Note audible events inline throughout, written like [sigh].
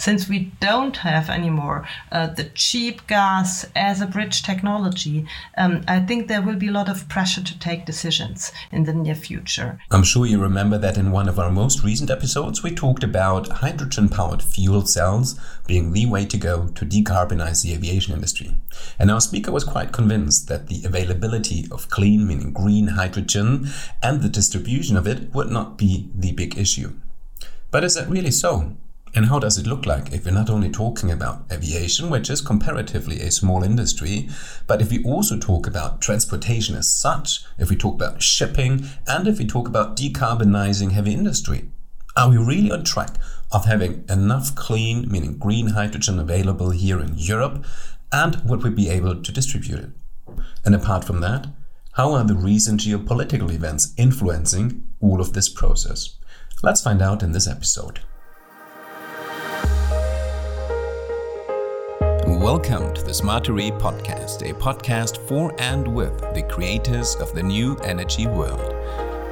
since we don't have anymore uh, the cheap gas as a bridge technology, um, I think there will be a lot of pressure to take decisions in the near future. I'm sure you remember that in one of our most recent episodes, we talked about hydrogen powered fuel cells being the way to go to decarbonize the aviation industry. And our speaker was quite convinced that the availability of clean, meaning green hydrogen, and the distribution of it would not be the big issue. But is that really so? And how does it look like if we're not only talking about aviation, which is comparatively a small industry, but if we also talk about transportation as such, if we talk about shipping, and if we talk about decarbonizing heavy industry? Are we really on track of having enough clean, meaning green hydrogen available here in Europe? And would we be able to distribute it? And apart from that, how are the recent geopolitical events influencing all of this process? Let's find out in this episode. Welcome to the Smartery podcast, a podcast for and with the creators of the new energy world.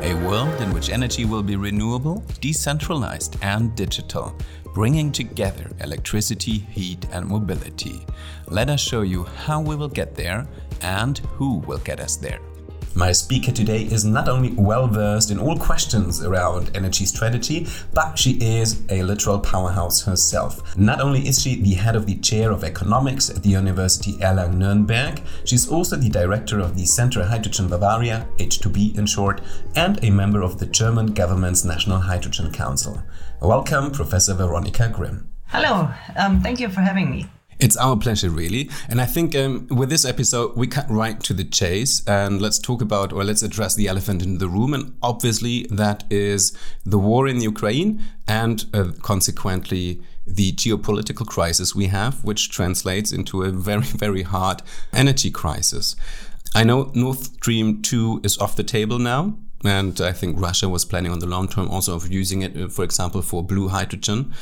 A world in which energy will be renewable, decentralized, and digital, bringing together electricity, heat, and mobility. Let us show you how we will get there and who will get us there. My speaker today is not only well versed in all questions around energy strategy, but she is a literal powerhouse herself. Not only is she the head of the chair of economics at the University Erlangen-Nuremberg, she's also the director of the Center Hydrogen Bavaria, H2B in short, and a member of the German government's National Hydrogen Council. Welcome, Professor Veronika Grimm. Hello, um, thank you for having me. It's our pleasure, really. And I think um, with this episode, we cut right to the chase and let's talk about or let's address the elephant in the room. And obviously, that is the war in Ukraine and uh, consequently the geopolitical crisis we have, which translates into a very, [laughs] very hard energy crisis. I know North Stream 2 is off the table now. And I think Russia was planning on the long term also of using it, uh, for example, for blue hydrogen.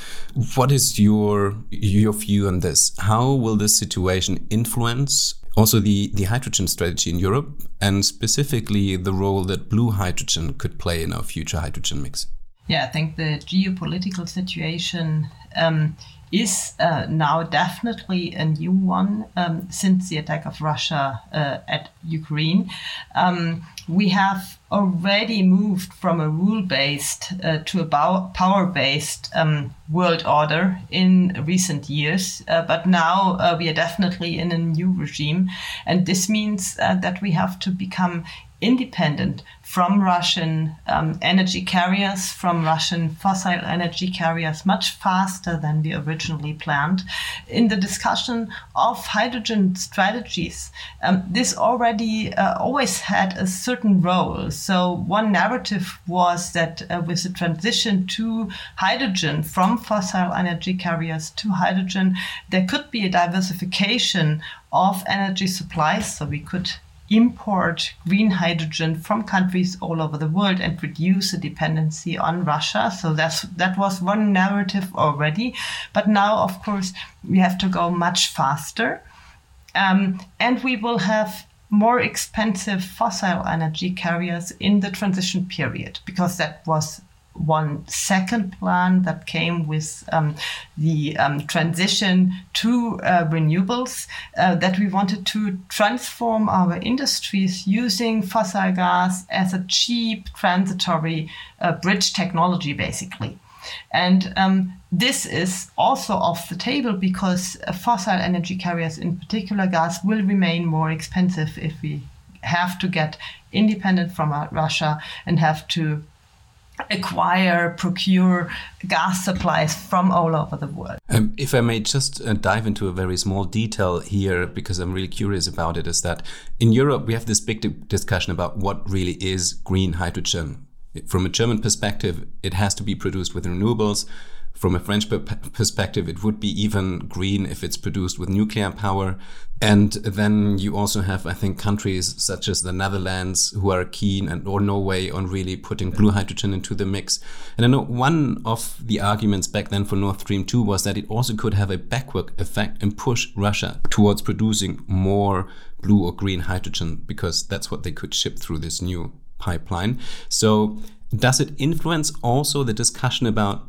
What is your your view on this? How will this situation influence also the, the hydrogen strategy in Europe and specifically the role that blue hydrogen could play in our future hydrogen mix? Yeah, I think the geopolitical situation um, is uh, now definitely a new one um, since the attack of Russia uh, at Ukraine. Um, we have already moved from a rule based uh, to a power based um, world order in recent years, uh, but now uh, we are definitely in a new regime. And this means uh, that we have to become independent from Russian um, energy carriers, from Russian fossil energy carriers, much faster than we originally planned. In the discussion of hydrogen strategies, um, this already uh, always had a certain role. So, one narrative was that uh, with the transition to hydrogen from fossil energy carriers to hydrogen, there could be a diversification of energy supplies. So, we could import green hydrogen from countries all over the world and reduce the dependency on Russia. So that's that was one narrative already. But now, of course, we have to go much faster. Um, and we will have more expensive fossil energy carriers in the transition period because that was one second plan that came with um, the um, transition to uh, renewables uh, that we wanted to transform our industries using fossil gas as a cheap transitory uh, bridge technology basically. And um, this is also off the table because uh, fossil energy carriers in particular gas will remain more expensive if we have to get independent from uh, russia and have to acquire, procure gas supplies from all over the world. Um, if I may just uh, dive into a very small detail here, because I'm really curious about it, is that in Europe we have this big discussion about what really is green hydrogen. From a German perspective, it has to be produced with renewables. From a French perspective, it would be even green if it's produced with nuclear power. And then you also have, I think, countries such as the Netherlands who are keen and or Norway on really putting blue hydrogen into the mix. And I know one of the arguments back then for Nord Stream 2 was that it also could have a backward effect and push Russia towards producing more blue or green hydrogen because that's what they could ship through this new pipeline. So does it influence also the discussion about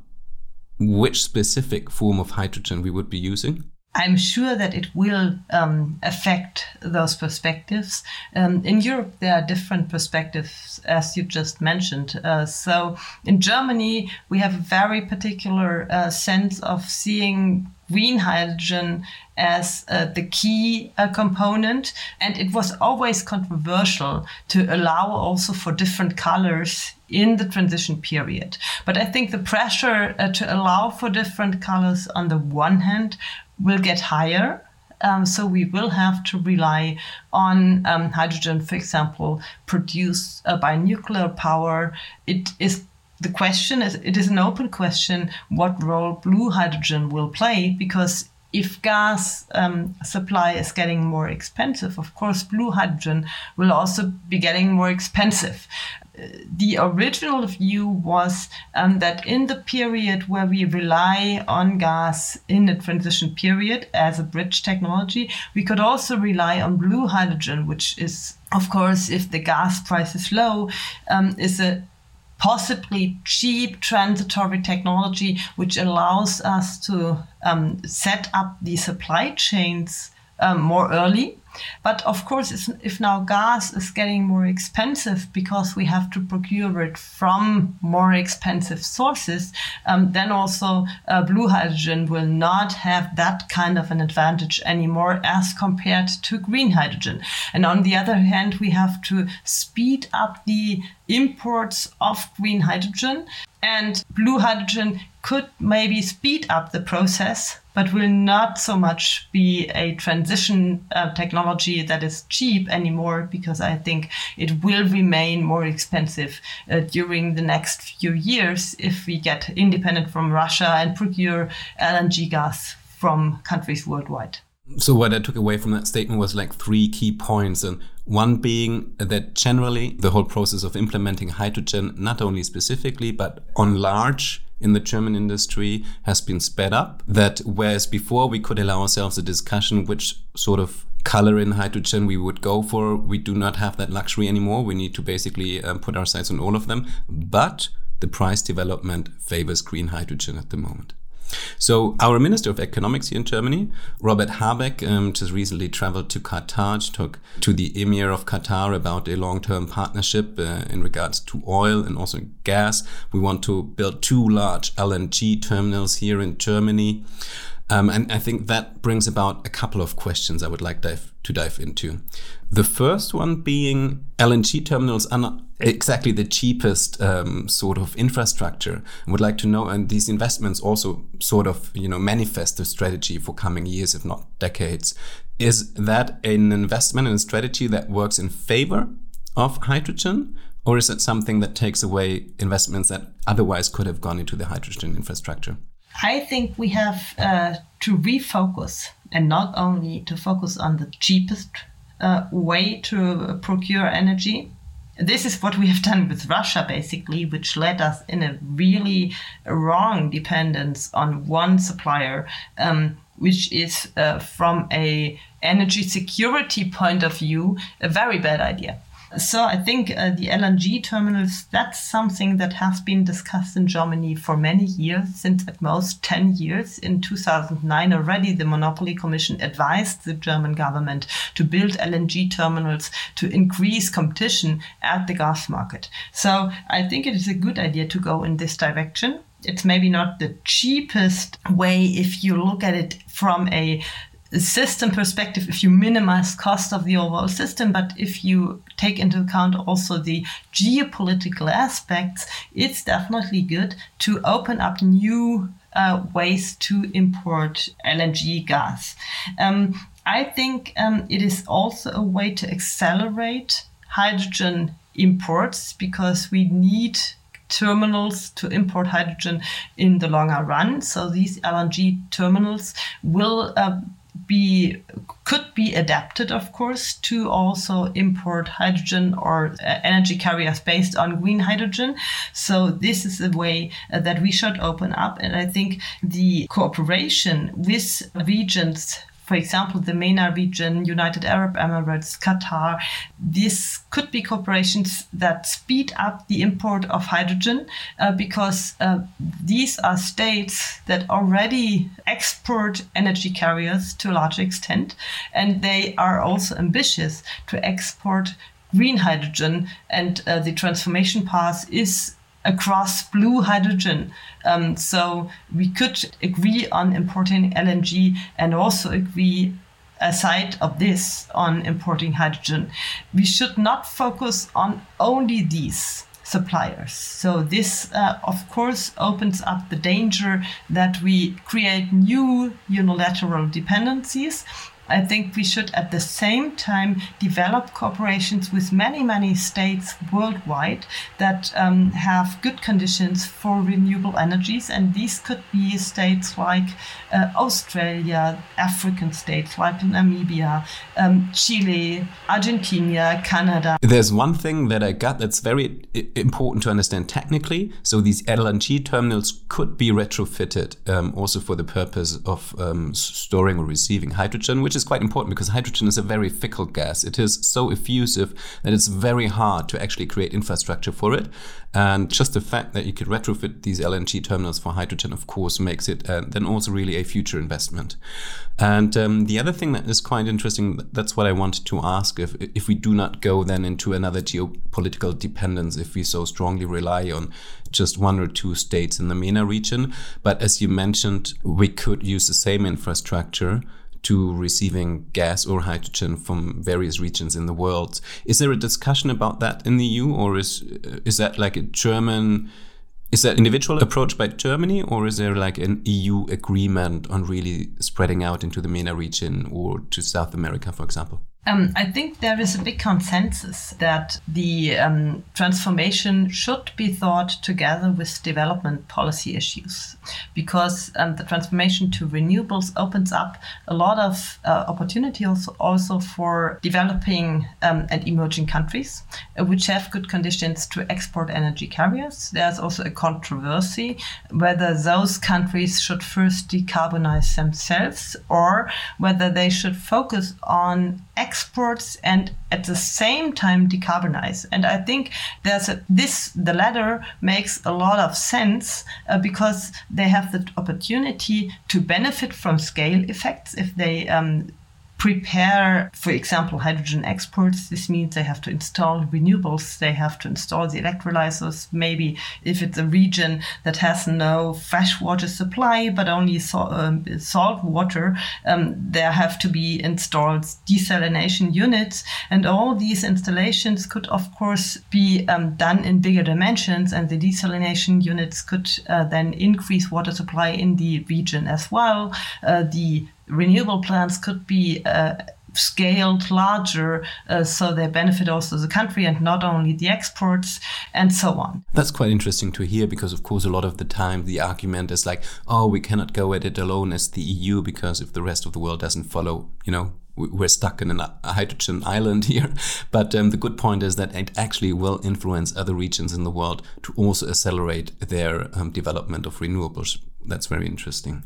which specific form of hydrogen we would be using? I'm sure that it will um, affect those perspectives. Um, in Europe, there are different perspectives, as you just mentioned. Uh, so in Germany, we have a very particular uh, sense of seeing green hydrogen as uh, the key uh, component. And it was always controversial to allow also for different colors in the transition period. But I think the pressure uh, to allow for different colors on the one hand will get higher. Um, so we will have to rely on um, hydrogen, for example, produced uh, by nuclear power. It is the question is it is an open question what role blue hydrogen will play because if gas um, supply is getting more expensive, of course, blue hydrogen will also be getting more expensive. The original view was um, that in the period where we rely on gas in the transition period as a bridge technology, we could also rely on blue hydrogen, which is, of course, if the gas price is low, um, is a possibly cheap transitory technology which allows us to um, set up the supply chains um, more early but of course, if now gas is getting more expensive because we have to procure it from more expensive sources, um, then also uh, blue hydrogen will not have that kind of an advantage anymore as compared to green hydrogen. And on the other hand, we have to speed up the imports of green hydrogen. And blue hydrogen could maybe speed up the process, but will not so much be a transition uh, technology that is cheap anymore because I think it will remain more expensive uh, during the next few years if we get independent from Russia and procure LNG gas from countries worldwide. So what I took away from that statement was like three key points and one being that generally the whole process of implementing hydrogen not only specifically but on large in the German industry has been sped up that whereas before we could allow ourselves a discussion which sort of color in hydrogen we would go for we do not have that luxury anymore. We need to basically um, put our sights on all of them. But the price development favors green hydrogen at the moment so our Minister of Economics here in Germany, Robert Habeck, um, just recently traveled to Qatar to talk to the Emir of Qatar about a long-term partnership uh, in regards to oil and also gas. We want to build two large LNG terminals here in Germany. Um, and I think that brings about a couple of questions I would like dive, to dive into. The first one being LNG terminals are not exactly the cheapest um, sort of infrastructure. Would like to know, and these investments also sort of you know manifest the strategy for coming years, if not decades. Is that an investment and a strategy that works in favor of hydrogen? Or is it something that takes away investments that otherwise could have gone into the hydrogen infrastructure? I think we have uh, to refocus and not only to focus on the cheapest uh, way to procure energy. This is what we have done with Russia, basically, which led us in a really wrong dependence on one supplier, um, which is, uh, from a energy security point of view, a very bad idea. So I think uh, the LNG terminals, that's something that has been discussed in Germany for many years, since at most 10 years. In 2009 already, the Monopoly Commission advised the German government to build LNG terminals to increase competition at the gas market. So I think it is a good idea to go in this direction it's maybe not the cheapest way if you look at it from a system perspective if you minimize cost of the overall system but if you take into account also the geopolitical aspects it's definitely good to open up new uh, ways to import lng gas um, i think um, it is also a way to accelerate hydrogen imports because we need terminals to import hydrogen in the longer run. So these LNG terminals will uh, be could be adapted, of course, to also import hydrogen or uh, energy carriers based on green hydrogen. So this is a way uh, that we should open up, and I think the cooperation with regions for example, the MENA region, United Arab Emirates, Qatar. These could be corporations that speed up the import of hydrogen uh, because uh, these are states that already export energy carriers to a large extent, and they are also ambitious to export green hydrogen, and uh, the transformation path is across blue hydrogen. Um, so we could agree on importing LNG and also agree aside of this on importing hydrogen. We should not focus on only these suppliers. So this, uh, of course, opens up the danger that we create new unilateral dependencies I think we should at the same time develop cooperations with many, many states worldwide that um, have good conditions for renewable energies. And these could be states like uh, Australia, African states like Namibia, um, Chile, Argentina, Canada. There's one thing that I got that's very important to understand technically. So these LNG terminals could be retrofitted um, also for the purpose of um, storing or receiving hydrogen, which is quite important because hydrogen is a very fickle gas. It is so effusive that it's very hard to actually create infrastructure for it. And just the fact that you could retrofit these LNG terminals for hydrogen, of course, makes it uh, then also really a future investment. And um, the other thing that is quite interesting, that's what I wanted to ask if, if we do not go then into another geopolitical dependence, if we so strongly rely on just one or two states in the MENA region. But as you mentioned, we could use the same infrastructure to receiving gas or hydrogen from various regions in the world. Is there a discussion about that in the EU, or is is that like a German? Is that individual approach by Germany, or is there like an EU agreement on really spreading out into the MENA region or to South America, for example? Um, I think there is a big consensus that the um, transformation should be thought together with development policy issues because um, the transformation to renewables opens up a lot of uh, opportunity also, also for developing um, and emerging countries uh, which have good conditions to export energy carriers. There's also a controversy whether those countries should first decarbonize themselves or whether they should focus on exports and at the same time decarbonize. And I think there's a, this, the latter makes a lot of sense uh, because they have the opportunity to benefit from scale effects if they um, prepare, for example, hydrogen exports. This means they have to install renewables, they have to install the electrolyzers. Maybe if it's a region that has no freshwater supply but only so, um, salt water, um, there have to be installed desalination units. And all these installations could, of course, be um, done in bigger dimensions, and the desalination units could uh, then increase water supply in the region as well. Uh, the renewable plants could be uh, scaled larger uh, so they benefit also the country and not only the exports and so on. That's quite interesting to hear because, of course, a lot of the time the argument is like, oh, we cannot go at it alone as the EU because if the rest of the world doesn't follow, you know, we're stuck in a hydrogen island [laughs] here. But um, the good point is that it actually will influence other regions in the world to also accelerate their um, development of renewables. That's very interesting.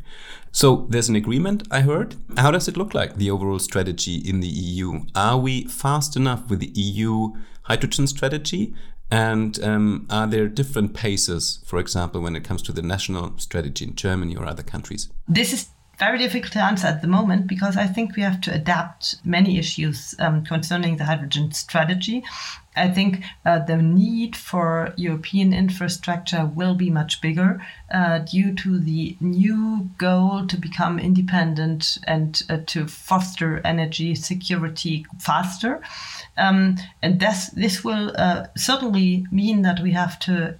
So there's an agreement, I heard. How does it look like, the overall strategy in the EU? Are we fast enough with the EU hydrogen strategy? And um, are there different paces, for example, when it comes to the national strategy in Germany or other countries? This is very difficult to answer at the moment because I think we have to adapt many issues um, concerning the hydrogen strategy. I think uh, the need for European infrastructure will be much bigger uh, due to the new goal to become independent and uh, to foster energy security faster. Um, and this, this will uh, certainly mean that we have to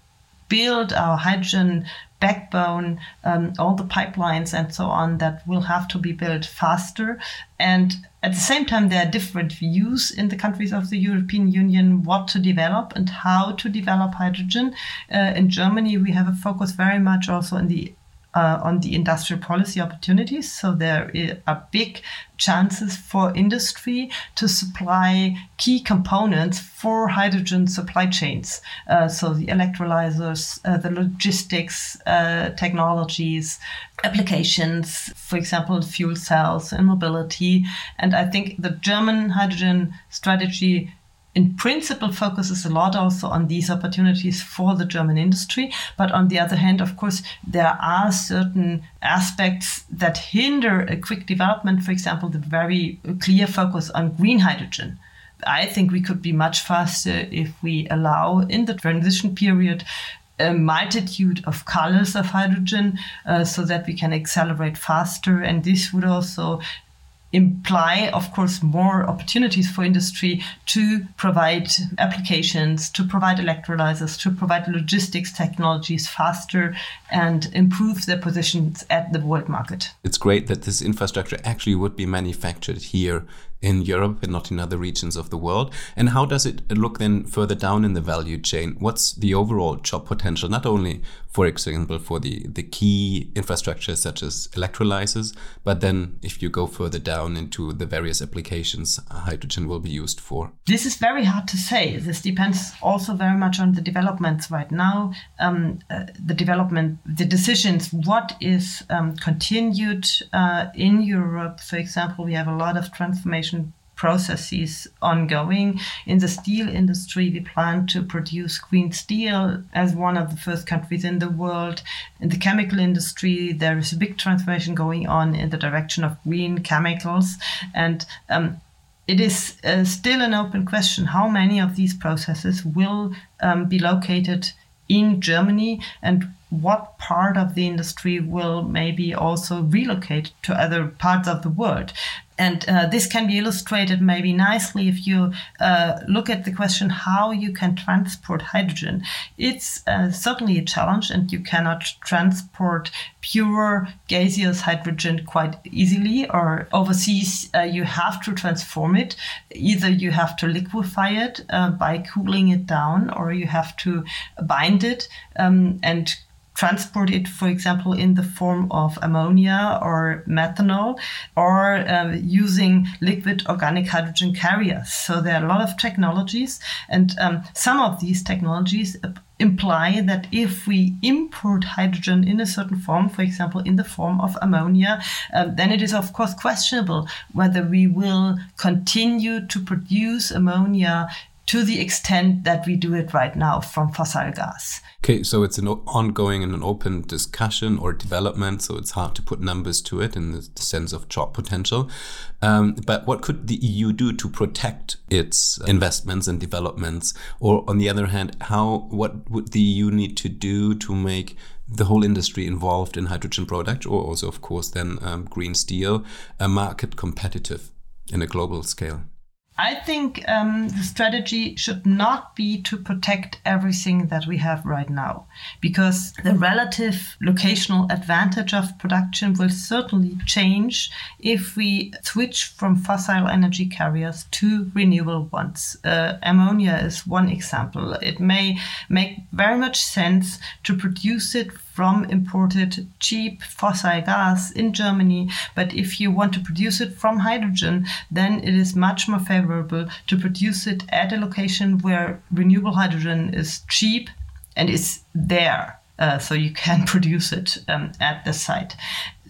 build our hydrogen backbone, um, all the pipelines and so on that will have to be built faster. And at the same time, there are different views in the countries of the European Union what to develop and how to develop hydrogen. Uh, in Germany, we have a focus very much also in the uh, on the industrial policy opportunities. So there are big chances for industry to supply key components for hydrogen supply chains. Uh, so the electrolyzers, uh, the logistics uh, technologies, applications, for example, fuel cells and mobility. And I think the German hydrogen strategy in principle focuses a lot also on these opportunities for the German industry. But on the other hand, of course, there are certain aspects that hinder a quick development. For example, the very clear focus on green hydrogen. I think we could be much faster if we allow in the transition period a multitude of colors of hydrogen uh, so that we can accelerate faster. And this would also imply, of course, more opportunities for industry to provide applications, to provide electrolyzers, to provide logistics technologies faster and improve their positions at the world market. It's great that this infrastructure actually would be manufactured here in Europe and not in other regions of the world? And how does it look then further down in the value chain? What's the overall job potential, not only, for example, for the, the key infrastructure such as electrolyzers, but then if you go further down into the various applications hydrogen will be used for? This is very hard to say. This depends also very much on the developments right now, um, uh, the development, the decisions, what is um, continued uh, in Europe. For example, we have a lot of transformation processes ongoing. In the steel industry, we plan to produce green steel as one of the first countries in the world. In the chemical industry, there is a big transformation going on in the direction of green chemicals. And um, it is uh, still an open question how many of these processes will um, be located in Germany and what part of the industry will maybe also relocate to other parts of the world. And uh, this can be illustrated maybe nicely if you uh, look at the question how you can transport hydrogen. It's uh, certainly a challenge, and you cannot transport pure gaseous hydrogen quite easily, or overseas, uh, you have to transform it. Either you have to liquefy it uh, by cooling it down, or you have to bind it um, and transport it, for example, in the form of ammonia or methanol, or uh, using liquid organic hydrogen carriers. So there are a lot of technologies, and um, some of these technologies imply that if we import hydrogen in a certain form, for example, in the form of ammonia, uh, then it is of course questionable whether we will continue to produce ammonia to the extent that we do it right now from fossil gas. Okay, so it's an ongoing and an open discussion or development, so it's hard to put numbers to it in the sense of job potential. Um, but what could the EU do to protect its investments and developments? Or on the other hand, how what would the EU need to do to make the whole industry involved in hydrogen product, or also, of course, then um, green steel, a market competitive in a global scale? I think um, the strategy should not be to protect everything that we have right now, because the relative locational advantage of production will certainly change if we switch from fossil energy carriers to renewable ones. Uh, ammonia is one example. It may make very much sense to produce it from imported cheap fossil gas in Germany. But if you want to produce it from hydrogen, then it is much more favorable to produce it at a location where renewable hydrogen is cheap and is there. Uh, so you can [laughs] produce it um, at the site.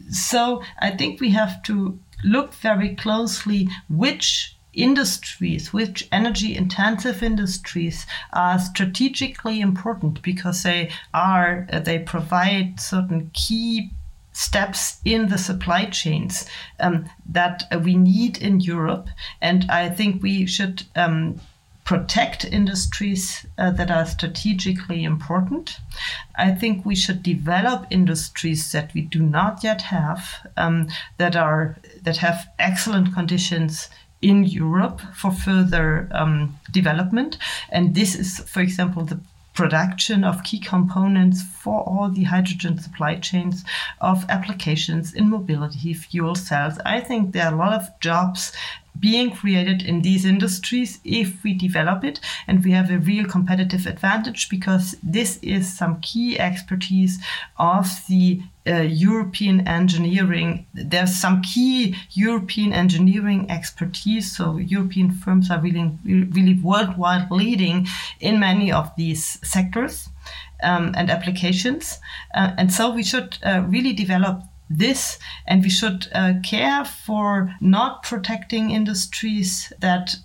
So I think we have to look very closely which industries, which energy intensive industries are strategically important because they are, uh, they provide certain key steps in the supply chains um, that uh, we need in Europe. And I think we should um, protect industries uh, that are strategically important. I think we should develop industries that we do not yet have um, that are that have excellent conditions in Europe for further um, development. And this is, for example, the production of key components for all the hydrogen supply chains of applications in mobility, fuel cells. I think there are a lot of jobs being created in these industries if we develop it and we have a real competitive advantage because this is some key expertise of the uh, European engineering. There's some key European engineering expertise. So European firms are really, really worldwide leading in many of these sectors um, and applications. Uh, and so we should uh, really develop this and we should uh, care for not protecting industries that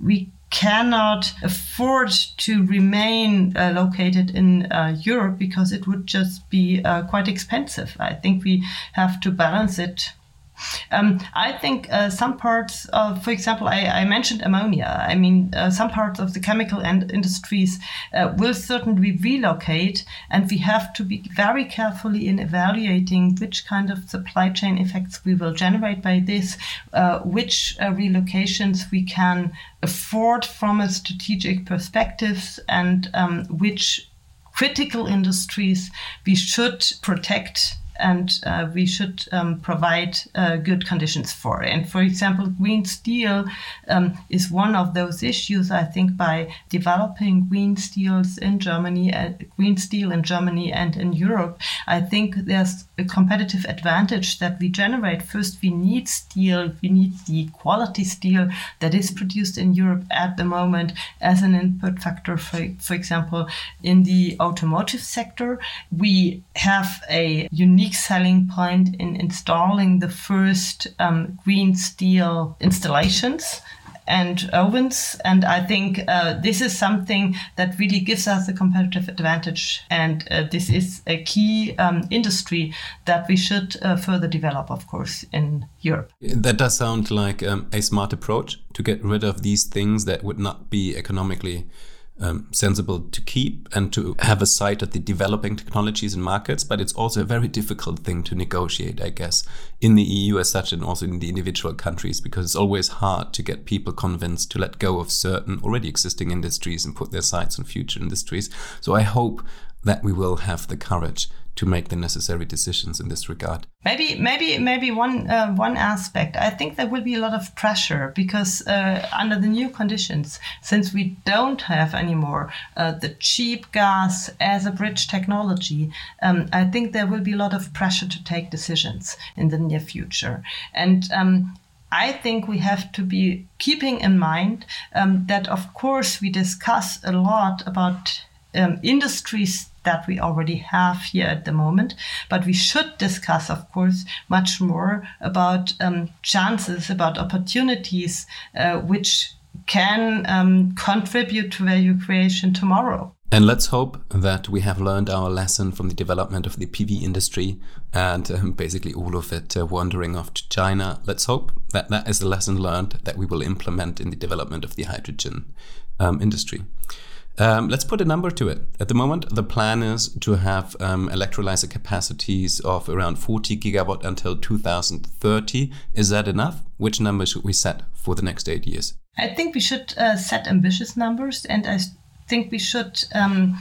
we cannot afford to remain uh, located in uh, Europe because it would just be uh, quite expensive. I think we have to balance it um, I think uh, some parts of, for example, I, I mentioned ammonia. I mean, uh, some parts of the chemical and industries uh, will certainly relocate, and we have to be very carefully in evaluating which kind of supply chain effects we will generate by this, uh, which uh, relocations we can afford from a strategic perspective, and um, which critical industries we should protect and uh, we should um, provide uh, good conditions for. And for example, green steel um, is one of those issues. I think by developing green steels in Germany, uh, green steel in Germany and in Europe, I think there's a competitive advantage that we generate. First, we need steel. We need the quality steel that is produced in Europe at the moment as an input factor. For, for example, in the automotive sector, we have a unique selling point in installing the first um, green steel installations and ovens. And I think uh, this is something that really gives us a competitive advantage. And uh, this is a key um, industry that we should uh, further develop, of course, in Europe. That does sound like um, a smart approach to get rid of these things that would not be economically um, sensible to keep and to have a sight at the developing technologies and markets, but it's also a very difficult thing to negotiate, I guess, in the EU as such and also in the individual countries, because it's always hard to get people convinced to let go of certain already existing industries and put their sights on future industries. So I hope that we will have the courage to make the necessary decisions in this regard. Maybe, maybe, maybe one uh, one aspect. I think there will be a lot of pressure because uh, under the new conditions, since we don't have anymore uh, the cheap gas as a bridge technology, um, I think there will be a lot of pressure to take decisions in the near future. And um, I think we have to be keeping in mind um, that, of course, we discuss a lot about um, industries that we already have here at the moment. But we should discuss, of course, much more about um, chances, about opportunities uh, which can um, contribute to value creation tomorrow. And let's hope that we have learned our lesson from the development of the PV industry and um, basically all of it uh, wandering off to China. Let's hope that that is a lesson learned that we will implement in the development of the hydrogen um, industry. Um, let's put a number to it. At the moment, the plan is to have um, electrolyzer capacities of around 40 gigawatt until 2030. Is that enough? Which number should we set for the next eight years? I think we should uh, set ambitious numbers, and I think we should um,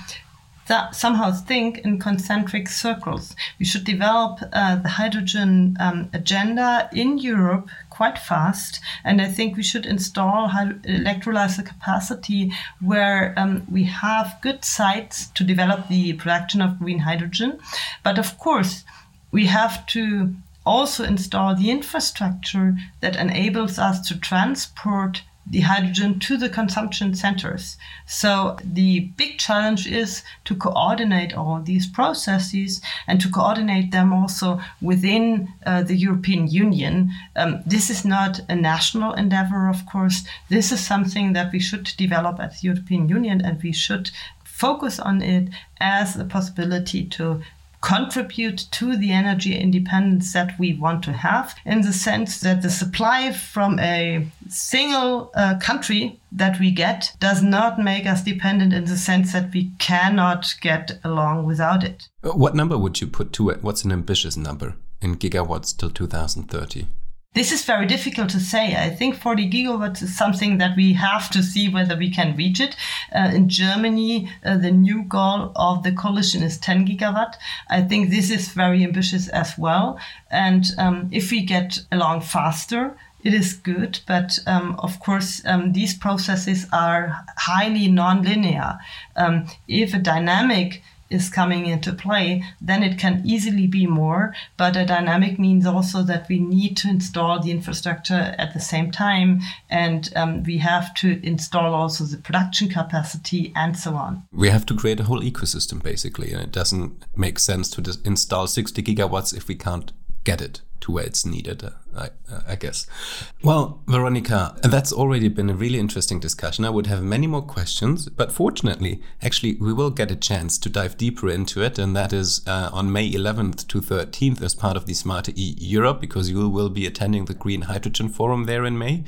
th- somehow think in concentric circles. We should develop uh, the hydrogen um, agenda in Europe quite fast. And I think we should install electrolyzer capacity where um, we have good sites to develop the production of green hydrogen. But of course, we have to also install the infrastructure that enables us to transport the hydrogen to the consumption centers. So the big challenge is to coordinate all these processes and to coordinate them also within uh, the European Union. Um, this is not a national endeavor, of course. This is something that we should develop at the European Union and we should focus on it as a possibility to contribute to the energy independence that we want to have in the sense that the supply from a single uh, country that we get does not make us dependent in the sense that we cannot get along without it. What number would you put to it? What's an ambitious number in gigawatts till 2030? This is very difficult to say. I think 40 gigawatts is something that we have to see whether we can reach it. Uh, in Germany, uh, the new goal of the coalition is 10 gigawatt. I think this is very ambitious as well. And um, if we get along faster, it is good, but um, of course, um, these processes are highly nonlinear. Um, if a dynamic is coming into play, then it can easily be more. But a dynamic means also that we need to install the infrastructure at the same time, and um, we have to install also the production capacity and so on. We have to create a whole ecosystem basically, and it doesn't make sense to install 60 gigawatts if we can't get it to where it's needed, uh, I, uh, I, guess. Well, Veronika, that's already been a really interesting discussion. I would have many more questions, but fortunately, actually, we will get a chance to dive deeper into it, and that is uh, on May 11th to 13th as part of the Smarter E Europe, because you will be attending the Green Hydrogen Forum there in May.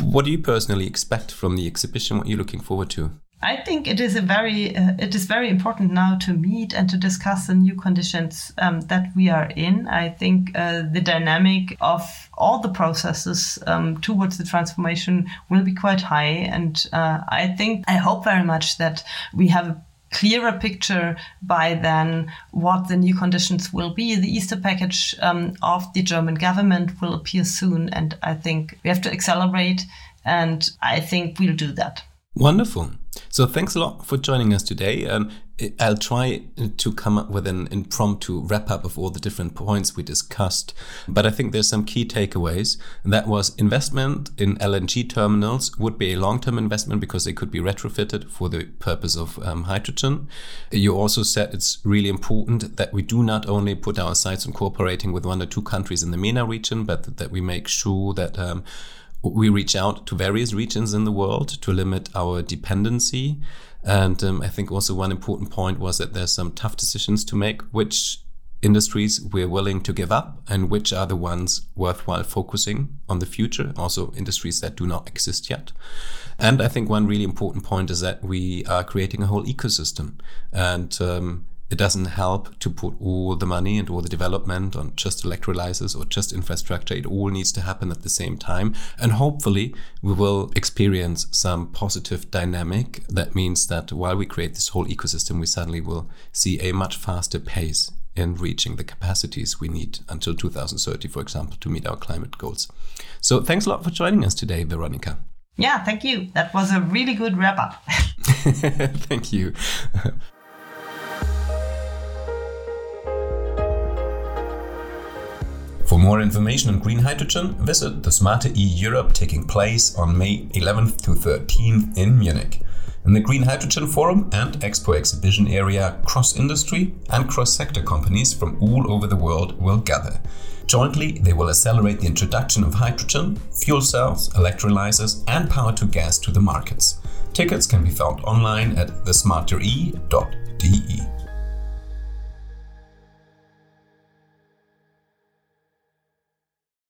What do you personally expect from the exhibition? What are you looking forward to? I think it is a very uh, it is very important now to meet and to discuss the new conditions um, that we are in. I think uh, the dynamic of all the processes um, towards the transformation will be quite high, and uh, I think I hope very much that we have a clearer picture by then what the new conditions will be. The Easter package um, of the German government will appear soon, and I think we have to accelerate, and I think we'll do that. Wonderful. So thanks a lot for joining us today. Um, I'll try to come up with an impromptu wrap up of all the different points we discussed, but I think there's some key takeaways. And that was investment in LNG terminals would be a long term investment because they could be retrofitted for the purpose of um, hydrogen. You also said it's really important that we do not only put our sights on cooperating with one or two countries in the MENA region, but that we make sure that um, we reach out to various regions in the world to limit our dependency. And um, I think also one important point was that there's some tough decisions to make, which industries we're willing to give up and which are the ones worthwhile focusing on the future, also industries that do not exist yet. And I think one really important point is that we are creating a whole ecosystem. And um, it doesn't help to put all the money and all the development on just electrolyzers or just infrastructure. It all needs to happen at the same time. And hopefully, we will experience some positive dynamic. That means that while we create this whole ecosystem, we suddenly will see a much faster pace in reaching the capacities we need until 2030, for example, to meet our climate goals. So, thanks a lot for joining us today, Veronika. Yeah, thank you. That was a really good wrap up. [laughs] thank you. [laughs] more information on green hydrogen, visit the Smarter E Europe taking place on May 11th to 13th in Munich. In the Green Hydrogen Forum and Expo exhibition area, cross industry and cross sector companies from all over the world will gather. Jointly, they will accelerate the introduction of hydrogen, fuel cells, electrolyzers, and power to gas to the markets. Tickets can be found online at thesmartere.de.